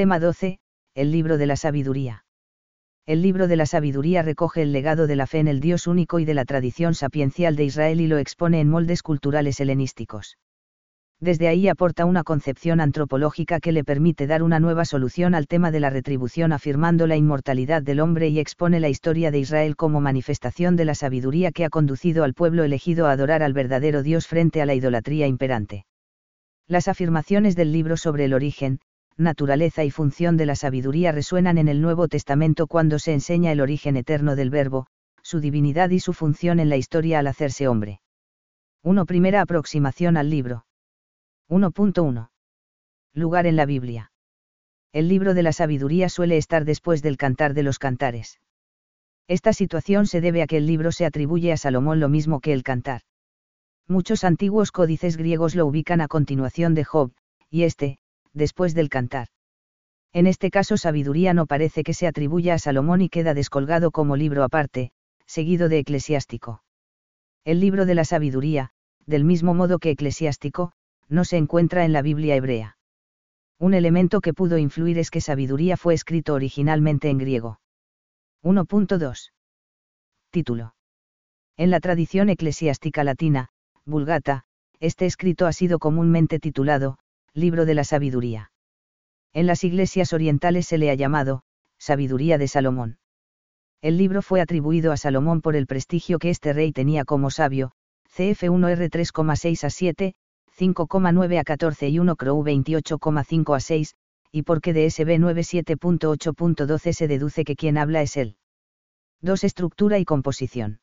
Tema 12, el libro de la sabiduría. El libro de la sabiduría recoge el legado de la fe en el Dios único y de la tradición sapiencial de Israel y lo expone en moldes culturales helenísticos. Desde ahí aporta una concepción antropológica que le permite dar una nueva solución al tema de la retribución afirmando la inmortalidad del hombre y expone la historia de Israel como manifestación de la sabiduría que ha conducido al pueblo elegido a adorar al verdadero Dios frente a la idolatría imperante. Las afirmaciones del libro sobre el origen, naturaleza y función de la sabiduría resuenan en el Nuevo Testamento cuando se enseña el origen eterno del Verbo, su divinidad y su función en la historia al hacerse hombre. 1. Primera aproximación al libro. 1.1. Lugar en la Biblia. El libro de la sabiduría suele estar después del cantar de los cantares. Esta situación se debe a que el libro se atribuye a Salomón lo mismo que el cantar. Muchos antiguos códices griegos lo ubican a continuación de Job, y este, después del cantar. En este caso sabiduría no parece que se atribuya a Salomón y queda descolgado como libro aparte, seguido de eclesiástico. El libro de la sabiduría, del mismo modo que eclesiástico, no se encuentra en la Biblia hebrea. Un elemento que pudo influir es que sabiduría fue escrito originalmente en griego. 1.2. Título. En la tradición eclesiástica latina, vulgata, este escrito ha sido comúnmente titulado, Libro de la Sabiduría. En las iglesias orientales se le ha llamado, Sabiduría de Salomón. El libro fue atribuido a Salomón por el prestigio que este rey tenía como sabio, CF1R 3,6 a 7, 5,9 a 14 y 1 Crow 28,5 a 6, y porque de SB 97.8.12 se deduce que quien habla es él. 2. Estructura y composición.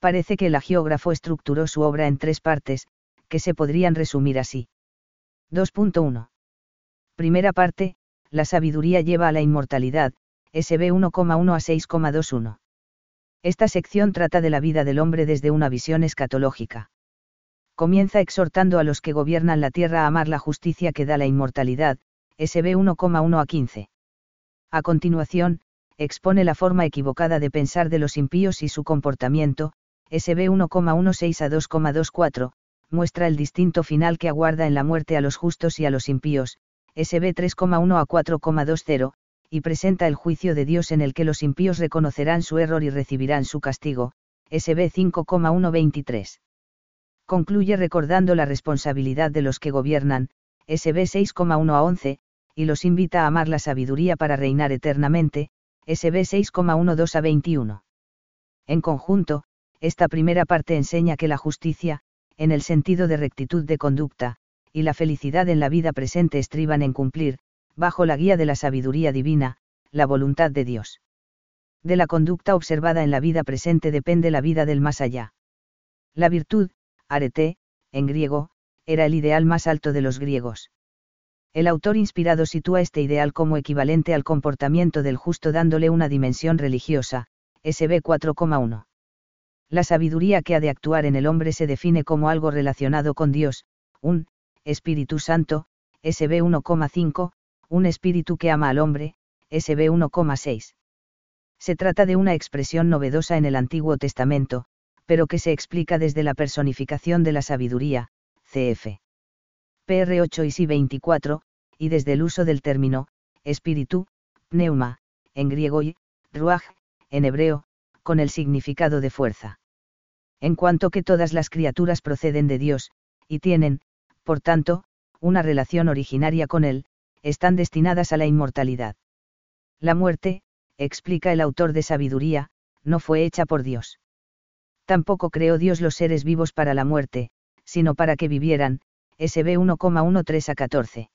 Parece que el agiógrafo estructuró su obra en tres partes, que se podrían resumir así. 2.1. Primera parte, la sabiduría lleva a la inmortalidad, SB 1,1 a 6,21. Esta sección trata de la vida del hombre desde una visión escatológica. Comienza exhortando a los que gobiernan la tierra a amar la justicia que da la inmortalidad, SB 1,1 a 15. A continuación, expone la forma equivocada de pensar de los impíos y su comportamiento, SB 1,16 a 2,24, muestra el distinto final que aguarda en la muerte a los justos y a los impíos, SB 3,1 a 4,20, y presenta el juicio de Dios en el que los impíos reconocerán su error y recibirán su castigo, SB 5,123. Concluye recordando la responsabilidad de los que gobiernan, SB 6,1 a 11, y los invita a amar la sabiduría para reinar eternamente, SB 6,12 a 21. En conjunto, esta primera parte enseña que la justicia, en el sentido de rectitud de conducta, y la felicidad en la vida presente estriban en cumplir, bajo la guía de la sabiduría divina, la voluntad de Dios. De la conducta observada en la vida presente depende la vida del más allá. La virtud, arete, en griego, era el ideal más alto de los griegos. El autor inspirado sitúa este ideal como equivalente al comportamiento del justo dándole una dimensión religiosa, SB 4,1. La sabiduría que ha de actuar en el hombre se define como algo relacionado con Dios, un Espíritu Santo, SB 1,5, un espíritu que ama al hombre, SB 1,6. Se trata de una expresión novedosa en el Antiguo Testamento, pero que se explica desde la personificación de la sabiduría, cf. PR 8 y SI 24, y desde el uso del término, espíritu, pneuma, en griego y, ruach, en hebreo, con el significado de fuerza en cuanto que todas las criaturas proceden de Dios, y tienen, por tanto, una relación originaria con Él, están destinadas a la inmortalidad. La muerte, explica el autor de Sabiduría, no fue hecha por Dios. Tampoco creó Dios los seres vivos para la muerte, sino para que vivieran, SB 1,13 a 14.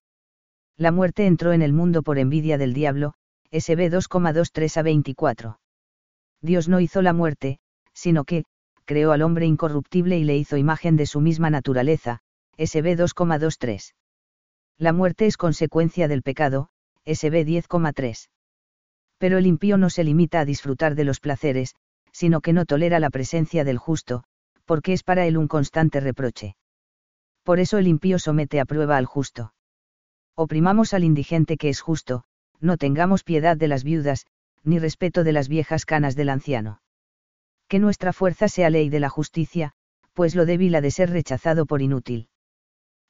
La muerte entró en el mundo por envidia del diablo, SB 2,23 a 24. Dios no hizo la muerte, sino que, creó al hombre incorruptible y le hizo imagen de su misma naturaleza, SB 2,23. La muerte es consecuencia del pecado, SB 10,3. Pero el impío no se limita a disfrutar de los placeres, sino que no tolera la presencia del justo, porque es para él un constante reproche. Por eso el impío somete a prueba al justo. Oprimamos al indigente que es justo, no tengamos piedad de las viudas, ni respeto de las viejas canas del anciano que nuestra fuerza sea ley de la justicia, pues lo débil ha de ser rechazado por inútil.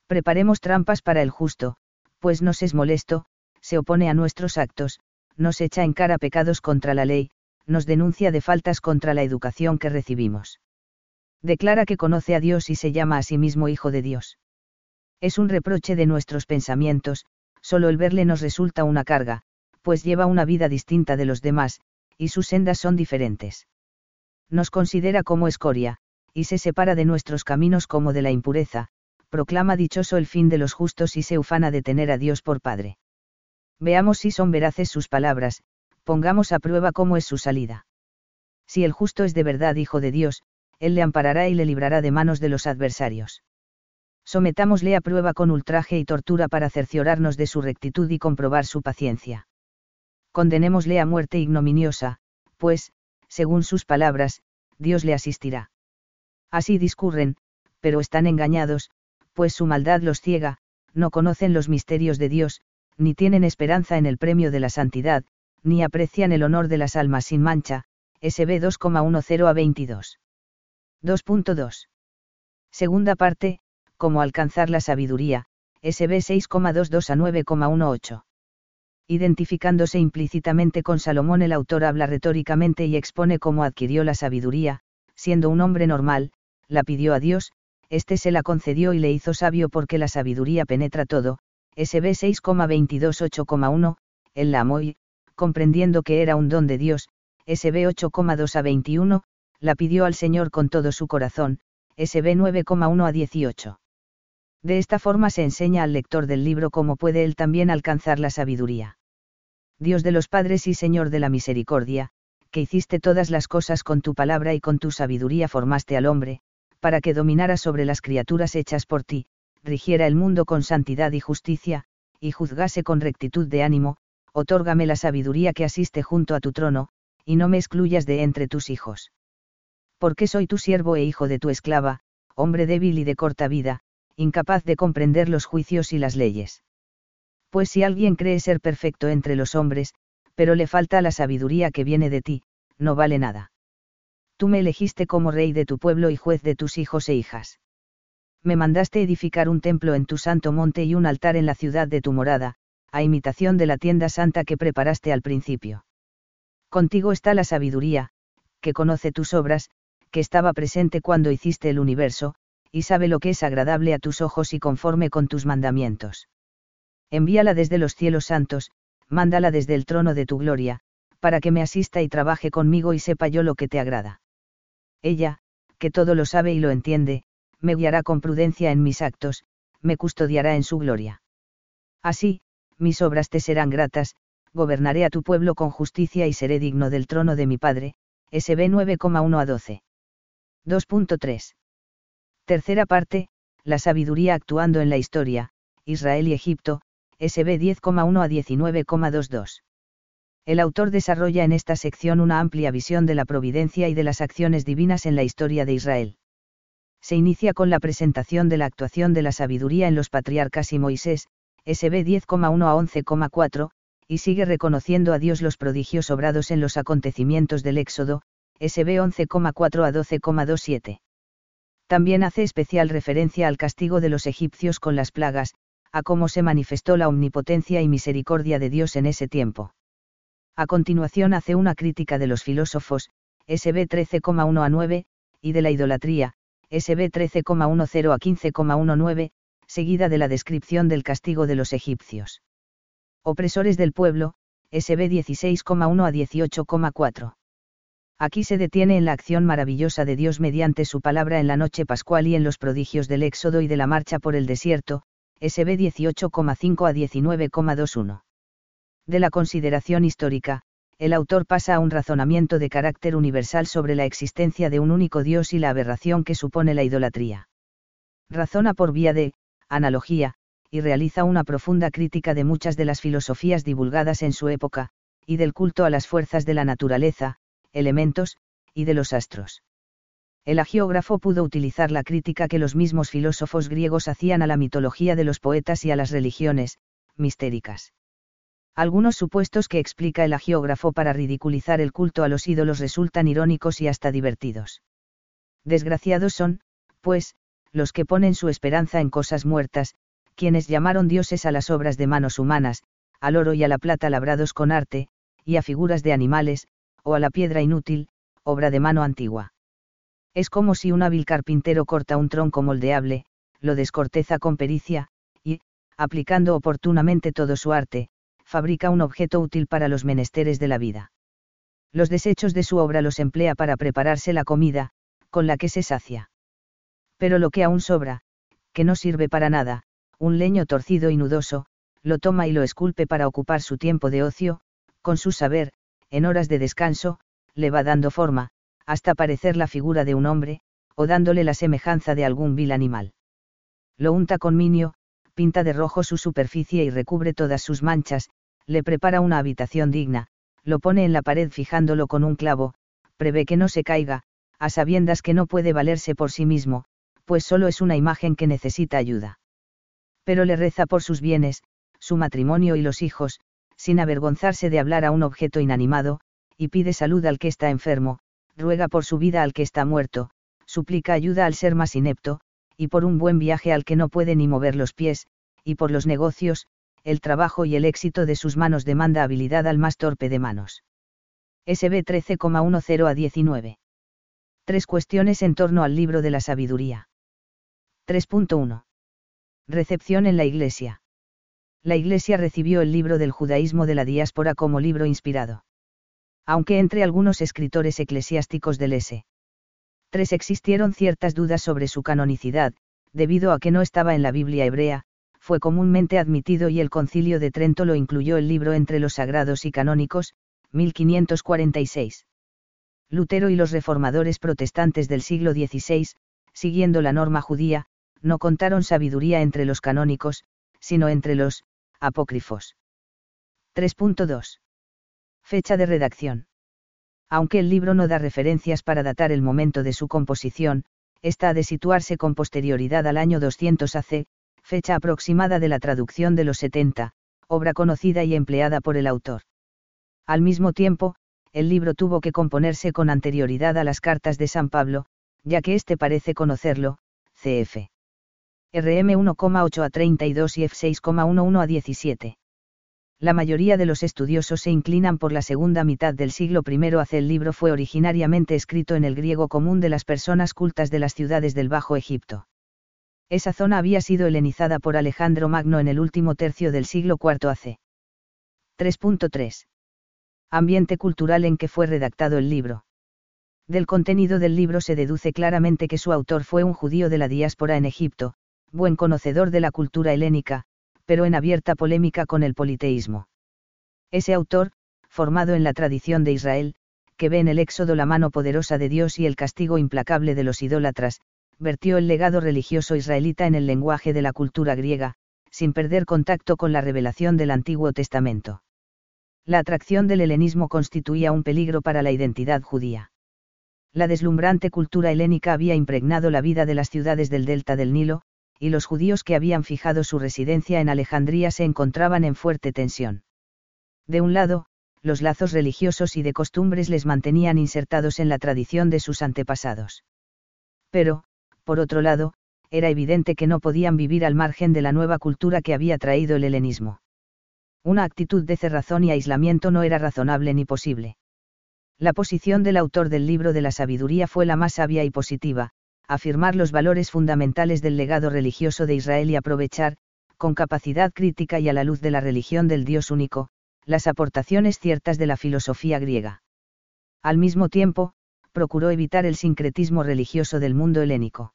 Preparemos trampas para el justo, pues nos es molesto, se opone a nuestros actos, nos echa en cara pecados contra la ley, nos denuncia de faltas contra la educación que recibimos. Declara que conoce a Dios y se llama a sí mismo Hijo de Dios. Es un reproche de nuestros pensamientos, solo el verle nos resulta una carga, pues lleva una vida distinta de los demás, y sus sendas son diferentes. Nos considera como escoria, y se separa de nuestros caminos como de la impureza, proclama dichoso el fin de los justos y se ufana de tener a Dios por Padre. Veamos si son veraces sus palabras, pongamos a prueba cómo es su salida. Si el justo es de verdad hijo de Dios, Él le amparará y le librará de manos de los adversarios. Sometámosle a prueba con ultraje y tortura para cerciorarnos de su rectitud y comprobar su paciencia. Condenémosle a muerte ignominiosa, pues, según sus palabras, Dios le asistirá. Así discurren, pero están engañados, pues su maldad los ciega, no conocen los misterios de Dios, ni tienen esperanza en el premio de la santidad, ni aprecian el honor de las almas sin mancha, SB 2,10 a 22. 2.2. Segunda parte, cómo alcanzar la sabiduría, SB 6,22 a 9,18. Identificándose implícitamente con Salomón el autor habla retóricamente y expone cómo adquirió la sabiduría, siendo un hombre normal, la pidió a Dios, éste se la concedió y le hizo sabio porque la sabiduría penetra todo, SB 6,22 él la amó y, comprendiendo que era un don de Dios, SB 8,2 a 21, la pidió al Señor con todo su corazón, SB 9,1 a 18. De esta forma se enseña al lector del libro cómo puede él también alcanzar la sabiduría. Dios de los padres y Señor de la misericordia, que hiciste todas las cosas con tu palabra y con tu sabiduría formaste al hombre, para que dominara sobre las criaturas hechas por ti, rigiera el mundo con santidad y justicia, y juzgase con rectitud de ánimo, otórgame la sabiduría que asiste junto a tu trono, y no me excluyas de entre tus hijos. Porque soy tu siervo e hijo de tu esclava, hombre débil y de corta vida, incapaz de comprender los juicios y las leyes. Pues si alguien cree ser perfecto entre los hombres, pero le falta la sabiduría que viene de ti, no vale nada tú me elegiste como rey de tu pueblo y juez de tus hijos e hijas. Me mandaste edificar un templo en tu santo monte y un altar en la ciudad de tu morada, a imitación de la tienda santa que preparaste al principio. Contigo está la sabiduría, que conoce tus obras, que estaba presente cuando hiciste el universo, y sabe lo que es agradable a tus ojos y conforme con tus mandamientos. Envíala desde los cielos santos, mándala desde el trono de tu gloria, para que me asista y trabaje conmigo y sepa yo lo que te agrada. Ella, que todo lo sabe y lo entiende, me guiará con prudencia en mis actos, me custodiará en su gloria. Así, mis obras te serán gratas, gobernaré a tu pueblo con justicia y seré digno del trono de mi Padre, SB 9,1 a 12. 2.3. Tercera parte, la sabiduría actuando en la historia, Israel y Egipto, SB 10,1 a 19,22. El autor desarrolla en esta sección una amplia visión de la providencia y de las acciones divinas en la historia de Israel. Se inicia con la presentación de la actuación de la sabiduría en los patriarcas y Moisés, SB 10,1 a 11,4, y sigue reconociendo a Dios los prodigios obrados en los acontecimientos del Éxodo, SB 11,4 a 12,27. También hace especial referencia al castigo de los egipcios con las plagas, a cómo se manifestó la omnipotencia y misericordia de Dios en ese tiempo. A continuación hace una crítica de los filósofos, SB 13,1 a 9, y de la idolatría, SB 13,10 a 15,19, seguida de la descripción del castigo de los egipcios. Opresores del pueblo, SB 16,1 a 18,4. Aquí se detiene en la acción maravillosa de Dios mediante su palabra en la noche pascual y en los prodigios del Éxodo y de la marcha por el desierto, SB 18,5 a 19,21 de la consideración histórica, el autor pasa a un razonamiento de carácter universal sobre la existencia de un único Dios y la aberración que supone la idolatría. Razona por vía de, analogía, y realiza una profunda crítica de muchas de las filosofías divulgadas en su época, y del culto a las fuerzas de la naturaleza, elementos, y de los astros. El agiógrafo pudo utilizar la crítica que los mismos filósofos griegos hacían a la mitología de los poetas y a las religiones, mistéricas. Algunos supuestos que explica el agiógrafo para ridiculizar el culto a los ídolos resultan irónicos y hasta divertidos. Desgraciados son, pues, los que ponen su esperanza en cosas muertas, quienes llamaron dioses a las obras de manos humanas, al oro y a la plata labrados con arte, y a figuras de animales, o a la piedra inútil, obra de mano antigua. Es como si un hábil carpintero corta un tronco moldeable, lo descorteza con pericia, y, aplicando oportunamente todo su arte, fabrica un objeto útil para los menesteres de la vida. Los desechos de su obra los emplea para prepararse la comida, con la que se sacia. Pero lo que aún sobra, que no sirve para nada, un leño torcido y nudoso, lo toma y lo esculpe para ocupar su tiempo de ocio, con su saber, en horas de descanso, le va dando forma, hasta parecer la figura de un hombre, o dándole la semejanza de algún vil animal. Lo unta con minio, pinta de rojo su superficie y recubre todas sus manchas, le prepara una habitación digna, lo pone en la pared fijándolo con un clavo, prevé que no se caiga, a sabiendas que no puede valerse por sí mismo, pues solo es una imagen que necesita ayuda. Pero le reza por sus bienes, su matrimonio y los hijos, sin avergonzarse de hablar a un objeto inanimado, y pide salud al que está enfermo, ruega por su vida al que está muerto, suplica ayuda al ser más inepto, y por un buen viaje al que no puede ni mover los pies, y por los negocios, el trabajo y el éxito de sus manos demanda habilidad al más torpe de manos. SB 13,10 a 19. Tres cuestiones en torno al libro de la sabiduría. 3.1. Recepción en la Iglesia. La Iglesia recibió el libro del judaísmo de la diáspora como libro inspirado aunque entre algunos escritores eclesiásticos del S. 3 existieron ciertas dudas sobre su canonicidad, debido a que no estaba en la Biblia hebrea, fue comúnmente admitido y el concilio de Trento lo incluyó el libro entre los sagrados y canónicos, 1546. Lutero y los reformadores protestantes del siglo XVI, siguiendo la norma judía, no contaron sabiduría entre los canónicos, sino entre los apócrifos. 3.2. Fecha de redacción. Aunque el libro no da referencias para datar el momento de su composición, está de situarse con posterioridad al año 200 AC, fecha aproximada de la traducción de los 70, obra conocida y empleada por el autor. Al mismo tiempo, el libro tuvo que componerse con anterioridad a las cartas de San Pablo, ya que éste parece conocerlo, cf. RM 1,8 a 32 y F6,11 a 17 la mayoría de los estudiosos se inclinan por la segunda mitad del siglo I. Hace el libro fue originariamente escrito en el griego común de las personas cultas de las ciudades del Bajo Egipto. Esa zona había sido helenizada por Alejandro Magno en el último tercio del siglo IV AC. 3.3. Ambiente cultural en que fue redactado el libro. Del contenido del libro se deduce claramente que su autor fue un judío de la diáspora en Egipto, buen conocedor de la cultura helénica, pero en abierta polémica con el politeísmo. Ese autor, formado en la tradición de Israel, que ve en el éxodo la mano poderosa de Dios y el castigo implacable de los idólatras, vertió el legado religioso israelita en el lenguaje de la cultura griega, sin perder contacto con la revelación del Antiguo Testamento. La atracción del helenismo constituía un peligro para la identidad judía. La deslumbrante cultura helénica había impregnado la vida de las ciudades del delta del Nilo, y los judíos que habían fijado su residencia en Alejandría se encontraban en fuerte tensión. De un lado, los lazos religiosos y de costumbres les mantenían insertados en la tradición de sus antepasados. Pero, por otro lado, era evidente que no podían vivir al margen de la nueva cultura que había traído el helenismo. Una actitud de cerrazón y aislamiento no era razonable ni posible. La posición del autor del libro de la sabiduría fue la más sabia y positiva, afirmar los valores fundamentales del legado religioso de Israel y aprovechar, con capacidad crítica y a la luz de la religión del Dios único, las aportaciones ciertas de la filosofía griega. Al mismo tiempo, procuró evitar el sincretismo religioso del mundo helénico.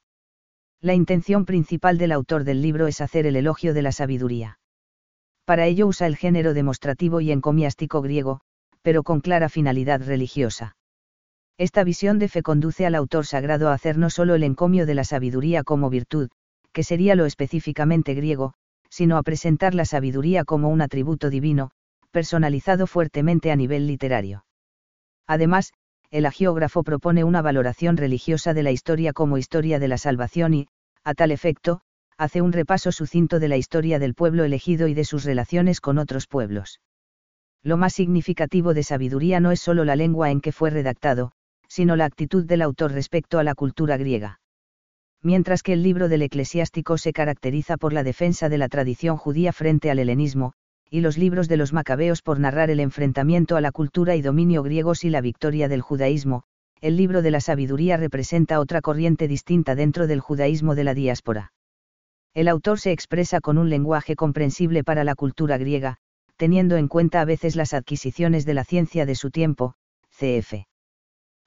La intención principal del autor del libro es hacer el elogio de la sabiduría. Para ello usa el género demostrativo y encomiástico griego, pero con clara finalidad religiosa. Esta visión de fe conduce al autor sagrado a hacer no solo el encomio de la sabiduría como virtud, que sería lo específicamente griego, sino a presentar la sabiduría como un atributo divino, personalizado fuertemente a nivel literario. Además, el agiógrafo propone una valoración religiosa de la historia como historia de la salvación y, a tal efecto, hace un repaso sucinto de la historia del pueblo elegido y de sus relaciones con otros pueblos. Lo más significativo de sabiduría no es solo la lengua en que fue redactado, sino la actitud del autor respecto a la cultura griega. Mientras que el libro del eclesiástico se caracteriza por la defensa de la tradición judía frente al helenismo, y los libros de los macabeos por narrar el enfrentamiento a la cultura y dominio griegos y la victoria del judaísmo, el libro de la sabiduría representa otra corriente distinta dentro del judaísmo de la diáspora. El autor se expresa con un lenguaje comprensible para la cultura griega, teniendo en cuenta a veces las adquisiciones de la ciencia de su tiempo, cf.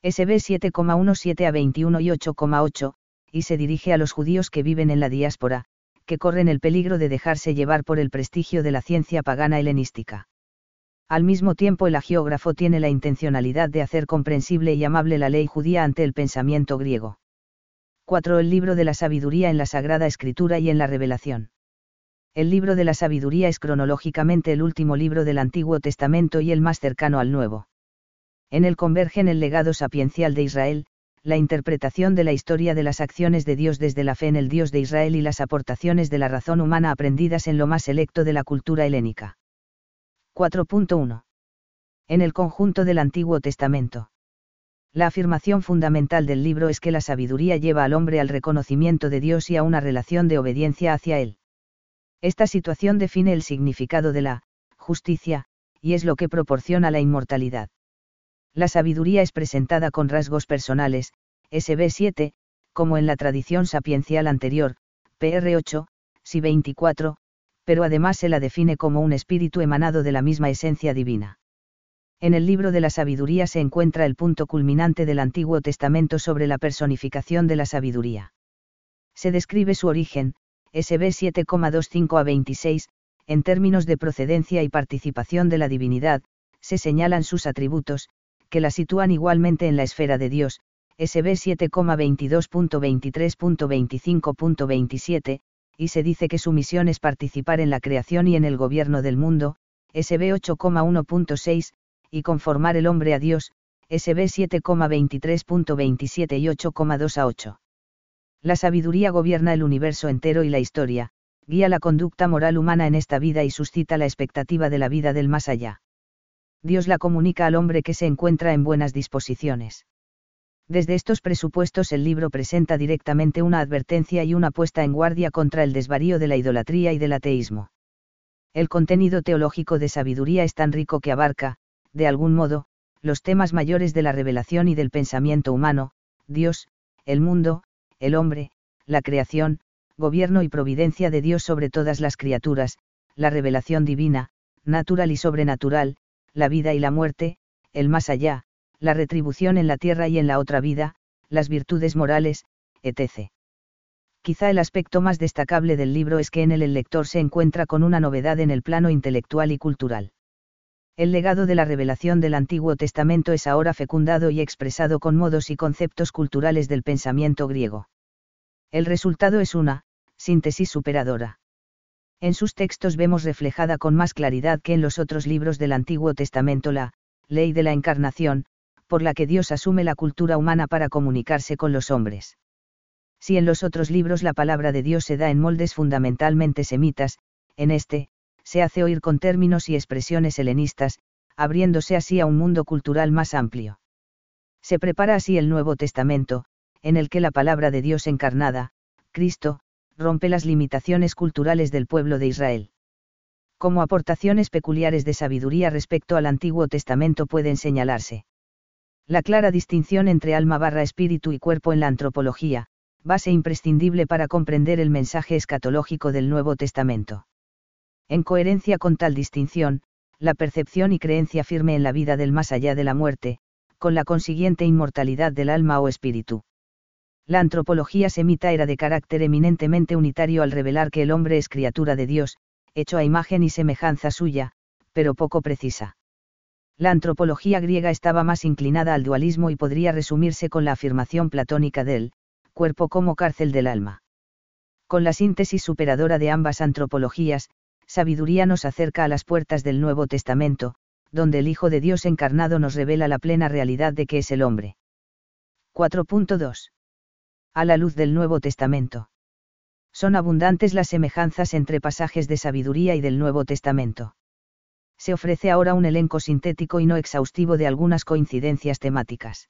SB 7,17 a 21 y 8,8, y se dirige a los judíos que viven en la diáspora, que corren el peligro de dejarse llevar por el prestigio de la ciencia pagana helenística. Al mismo tiempo el agiógrafo tiene la intencionalidad de hacer comprensible y amable la ley judía ante el pensamiento griego. 4. El libro de la sabiduría en la Sagrada Escritura y en la Revelación. El libro de la sabiduría es cronológicamente el último libro del Antiguo Testamento y el más cercano al Nuevo. En él convergen el legado sapiencial de Israel, la interpretación de la historia de las acciones de Dios desde la fe en el Dios de Israel y las aportaciones de la razón humana aprendidas en lo más selecto de la cultura helénica. 4.1. En el conjunto del Antiguo Testamento. La afirmación fundamental del libro es que la sabiduría lleva al hombre al reconocimiento de Dios y a una relación de obediencia hacia Él. Esta situación define el significado de la justicia, y es lo que proporciona la inmortalidad. La sabiduría es presentada con rasgos personales, SB 7, como en la tradición sapiencial anterior, PR 8, SI 24, pero además se la define como un espíritu emanado de la misma esencia divina. En el libro de la sabiduría se encuentra el punto culminante del Antiguo Testamento sobre la personificación de la sabiduría. Se describe su origen, SB 7,25 a 26, en términos de procedencia y participación de la divinidad, se señalan sus atributos, que la sitúan igualmente en la esfera de Dios, SB 7,22.23.25.27, y se dice que su misión es participar en la creación y en el gobierno del mundo, SB 8,1.6, y conformar el hombre a Dios, SB 7,23.27 y 8,2 a 8. La sabiduría gobierna el universo entero y la historia, guía la conducta moral humana en esta vida y suscita la expectativa de la vida del más allá. Dios la comunica al hombre que se encuentra en buenas disposiciones. Desde estos presupuestos el libro presenta directamente una advertencia y una puesta en guardia contra el desvarío de la idolatría y del ateísmo. El contenido teológico de sabiduría es tan rico que abarca, de algún modo, los temas mayores de la revelación y del pensamiento humano, Dios, el mundo, el hombre, la creación, gobierno y providencia de Dios sobre todas las criaturas, la revelación divina, natural y sobrenatural, la vida y la muerte, el más allá, la retribución en la tierra y en la otra vida, las virtudes morales, etc. Quizá el aspecto más destacable del libro es que en él el lector se encuentra con una novedad en el plano intelectual y cultural. El legado de la revelación del Antiguo Testamento es ahora fecundado y expresado con modos y conceptos culturales del pensamiento griego. El resultado es una, síntesis superadora. En sus textos vemos reflejada con más claridad que en los otros libros del Antiguo Testamento la ley de la encarnación, por la que Dios asume la cultura humana para comunicarse con los hombres. Si en los otros libros la palabra de Dios se da en moldes fundamentalmente semitas, en este, se hace oír con términos y expresiones helenistas, abriéndose así a un mundo cultural más amplio. Se prepara así el Nuevo Testamento, en el que la palabra de Dios encarnada, Cristo, rompe las limitaciones culturales del pueblo de Israel. Como aportaciones peculiares de sabiduría respecto al Antiguo Testamento pueden señalarse. La clara distinción entre alma barra espíritu y cuerpo en la antropología, base imprescindible para comprender el mensaje escatológico del Nuevo Testamento. En coherencia con tal distinción, la percepción y creencia firme en la vida del más allá de la muerte, con la consiguiente inmortalidad del alma o espíritu. La antropología semita era de carácter eminentemente unitario al revelar que el hombre es criatura de Dios, hecho a imagen y semejanza suya, pero poco precisa. La antropología griega estaba más inclinada al dualismo y podría resumirse con la afirmación platónica del cuerpo como cárcel del alma. Con la síntesis superadora de ambas antropologías, sabiduría nos acerca a las puertas del Nuevo Testamento, donde el Hijo de Dios encarnado nos revela la plena realidad de que es el hombre. 4.2 a la luz del Nuevo Testamento. Son abundantes las semejanzas entre pasajes de sabiduría y del Nuevo Testamento. Se ofrece ahora un elenco sintético y no exhaustivo de algunas coincidencias temáticas.